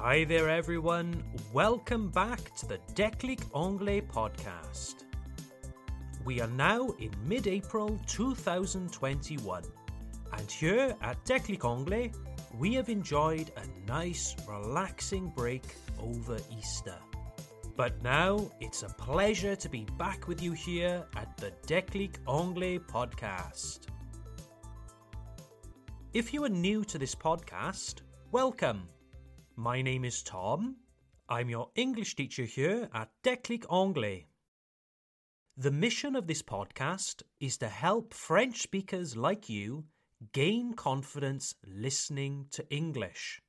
Hi there, everyone. Welcome back to the Declic Anglais podcast. We are now in mid April 2021, and here at Declic Anglais, we have enjoyed a nice, relaxing break over Easter. But now it's a pleasure to be back with you here at the Declic Anglais podcast. If you are new to this podcast, welcome. My name is Tom. I'm your English teacher here at Declic Anglais. The mission of this podcast is to help French speakers like you gain confidence listening to English.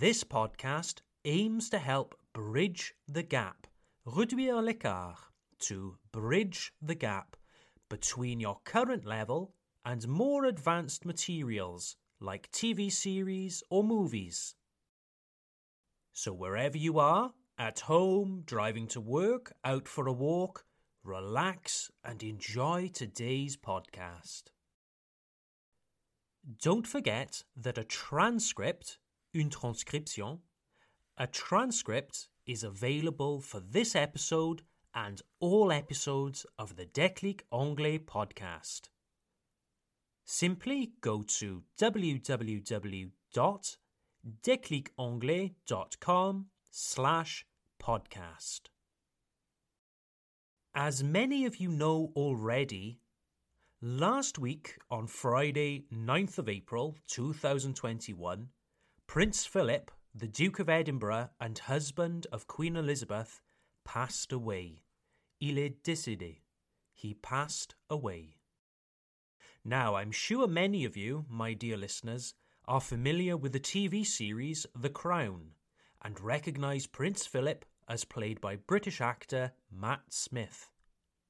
This podcast aims to help bridge the gap, réduire l'écart, to bridge the gap between your current level and more advanced materials like TV series or movies. So, wherever you are, at home, driving to work, out for a walk, relax and enjoy today's podcast. Don't forget that a transcript, une transcription, a transcript is available for this episode and all episodes of the Declic Anglais podcast simply go to www.declicanglais.com slash podcast. As many of you know already, last week on Friday, 9th of April 2021, Prince Philip, the Duke of Edinburgh and husband of Queen Elizabeth, passed away. Il est décédé. He passed away. Now, I'm sure many of you, my dear listeners, are familiar with the TV series The Crown and recognise Prince Philip as played by British actor Matt Smith.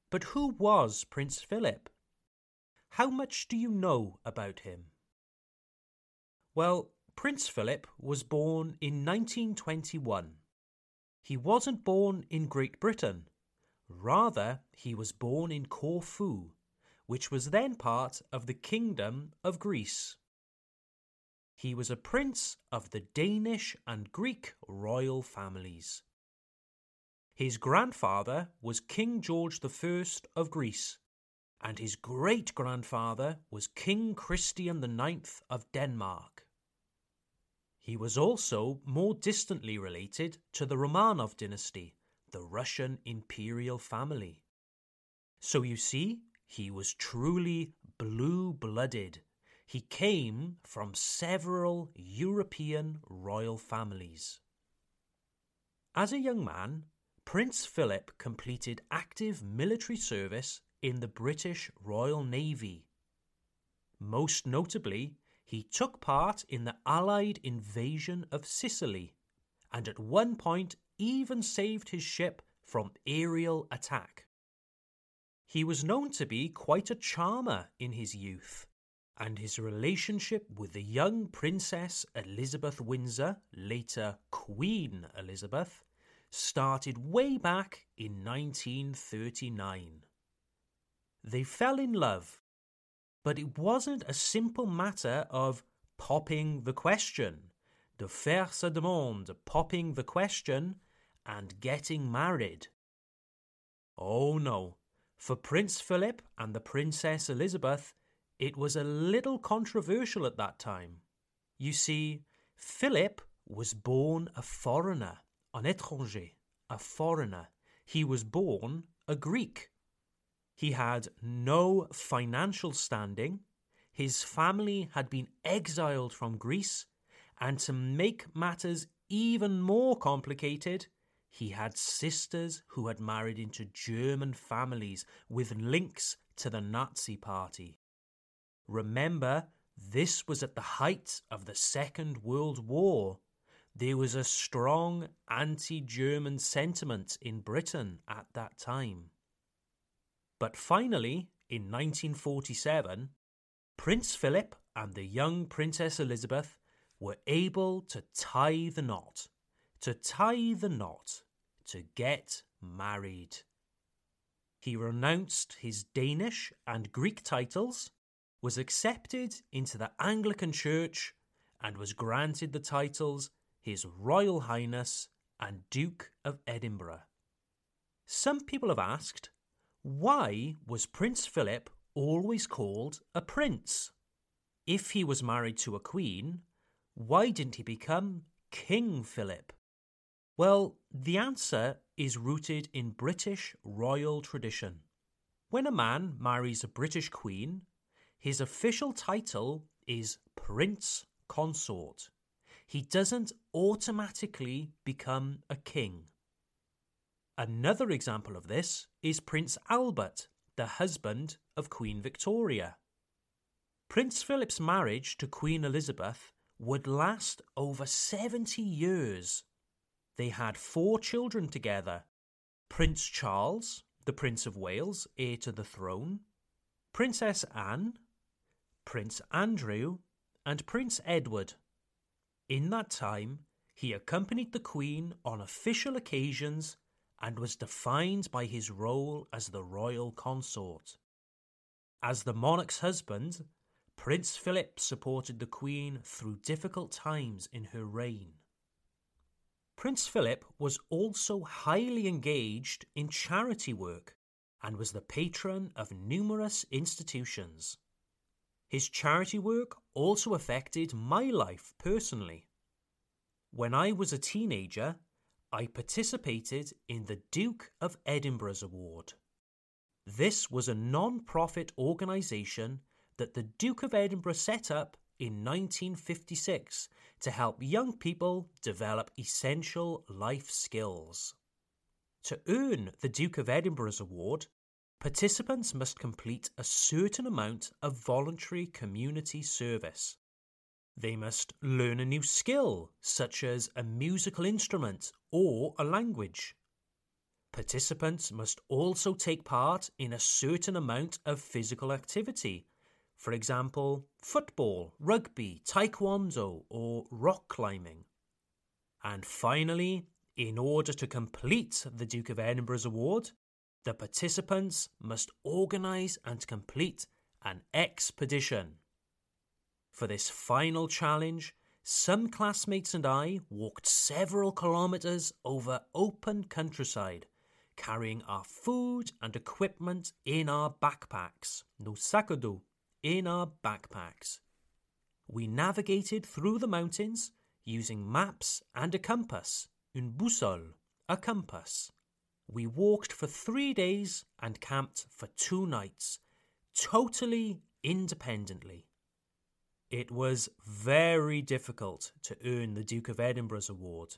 But who was Prince Philip? How much do you know about him? Well, Prince Philip was born in 1921. He wasn't born in Great Britain. Rather, he was born in Corfu, which was then part of the Kingdom of Greece. He was a prince of the Danish and Greek royal families. His grandfather was King George I of Greece, and his great grandfather was King Christian IX of Denmark. He was also more distantly related to the Romanov dynasty, the Russian imperial family. So you see, he was truly blue blooded. He came from several European royal families. As a young man, Prince Philip completed active military service in the British Royal Navy. Most notably, he took part in the Allied invasion of Sicily and at one point even saved his ship from aerial attack. He was known to be quite a charmer in his youth, and his relationship with the young Princess Elizabeth Windsor, later Queen Elizabeth, started way back in 1939. They fell in love, but it wasn't a simple matter of popping the question, de faire sa demande, popping the question, and getting married. Oh no, for Prince Philip and the Princess Elizabeth, it was a little controversial at that time. You see, Philip was born a foreigner, un étranger, a foreigner. He was born a Greek. He had no financial standing. His family had been exiled from Greece. And to make matters even more complicated, he had sisters who had married into German families with links to the Nazi Party. Remember, this was at the height of the Second World War. There was a strong anti German sentiment in Britain at that time. But finally, in 1947, Prince Philip and the young Princess Elizabeth were able to tie the knot to tie the knot, to get married. He renounced his Danish and Greek titles, was accepted into the Anglican Church, and was granted the titles His Royal Highness and Duke of Edinburgh. Some people have asked, why was Prince Philip always called a prince? If he was married to a queen, why didn't he become King Philip? Well, the answer is rooted in British royal tradition. When a man marries a British queen, his official title is Prince Consort. He doesn't automatically become a king. Another example of this is Prince Albert, the husband of Queen Victoria. Prince Philip's marriage to Queen Elizabeth would last over 70 years. They had four children together Prince Charles, the Prince of Wales, heir to the throne, Princess Anne, Prince Andrew, and Prince Edward. In that time, he accompanied the Queen on official occasions and was defined by his role as the royal consort. As the monarch's husband, Prince Philip supported the Queen through difficult times in her reign. Prince Philip was also highly engaged in charity work and was the patron of numerous institutions. His charity work also affected my life personally. When I was a teenager, I participated in the Duke of Edinburgh's Award. This was a non profit organisation that the Duke of Edinburgh set up in 1956 to help young people develop essential life skills. To earn the Duke of Edinburgh's Award, participants must complete a certain amount of voluntary community service. They must learn a new skill, such as a musical instrument or a language. Participants must also take part in a certain amount of physical activity, for example, football, rugby, taekwondo, or rock climbing. And finally, in order to complete the Duke of Edinburgh's award, the participants must organise and complete an expedition. For this final challenge, some classmates and I walked several kilometres over open countryside, carrying our food and equipment in our backpacks, à dos, in our backpacks. We navigated through the mountains using maps and a compass, une boussole, a compass. We walked for three days and camped for two nights, totally independently. It was very difficult to earn the Duke of Edinburgh's award,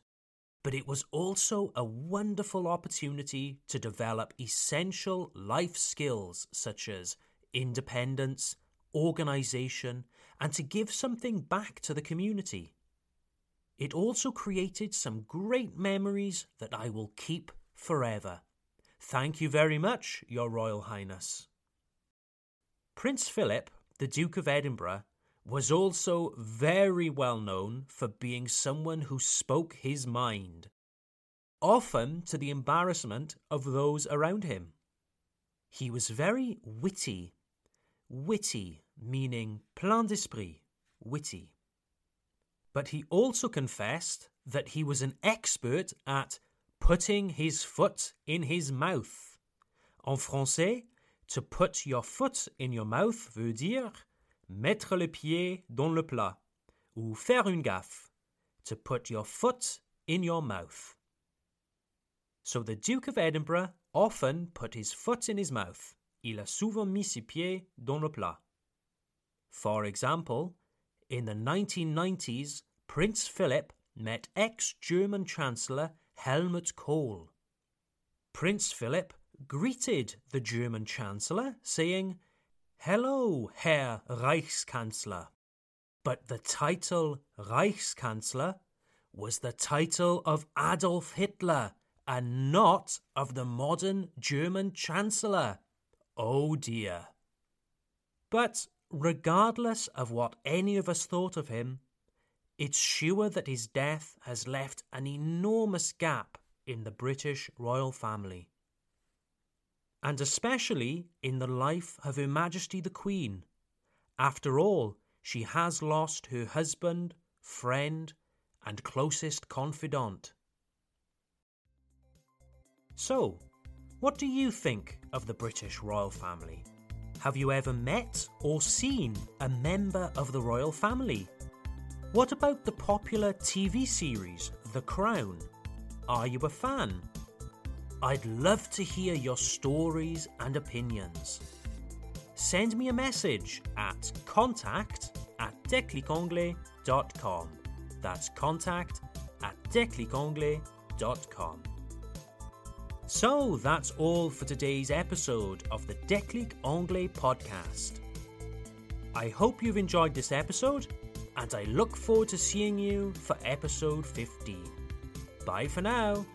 but it was also a wonderful opportunity to develop essential life skills such as independence, organisation, and to give something back to the community. It also created some great memories that I will keep forever. Thank you very much, Your Royal Highness. Prince Philip, the Duke of Edinburgh, was also very well known for being someone who spoke his mind, often to the embarrassment of those around him. He was very witty, witty meaning plein d'esprit, witty. But he also confessed that he was an expert at putting his foot in his mouth. En français, to put your foot in your mouth veut dire mettre le pied dans le plat, ou faire une gaffe, to put your foot in your mouth. So the Duke of Edinburgh often put his foot in his mouth. Il a souvent mis ses pieds dans le plat. For example, in the 1990s, Prince Philip met ex German Chancellor Helmut Kohl. Prince Philip greeted the German Chancellor, saying, Hello, Herr Reichskanzler. But the title Reichskanzler was the title of Adolf Hitler and not of the modern German Chancellor. Oh dear. But regardless of what any of us thought of him, it's sure that his death has left an enormous gap in the British royal family and especially in the life of Her Majesty the Queen. After all, she has lost her husband, friend, and closest confidant. So, what do you think of the British royal family? Have you ever met or seen a member of the royal family? What about the popular TV series The Crown? Are you a fan? I'd love to hear your stories and opinions. Send me a message at contact at declicanglais.com. That's contact at declicanglais.com. So that's all for today's episode of the Declic Anglais podcast. I hope you've enjoyed this episode, and I look forward to seeing you for episode 15. Bye for now.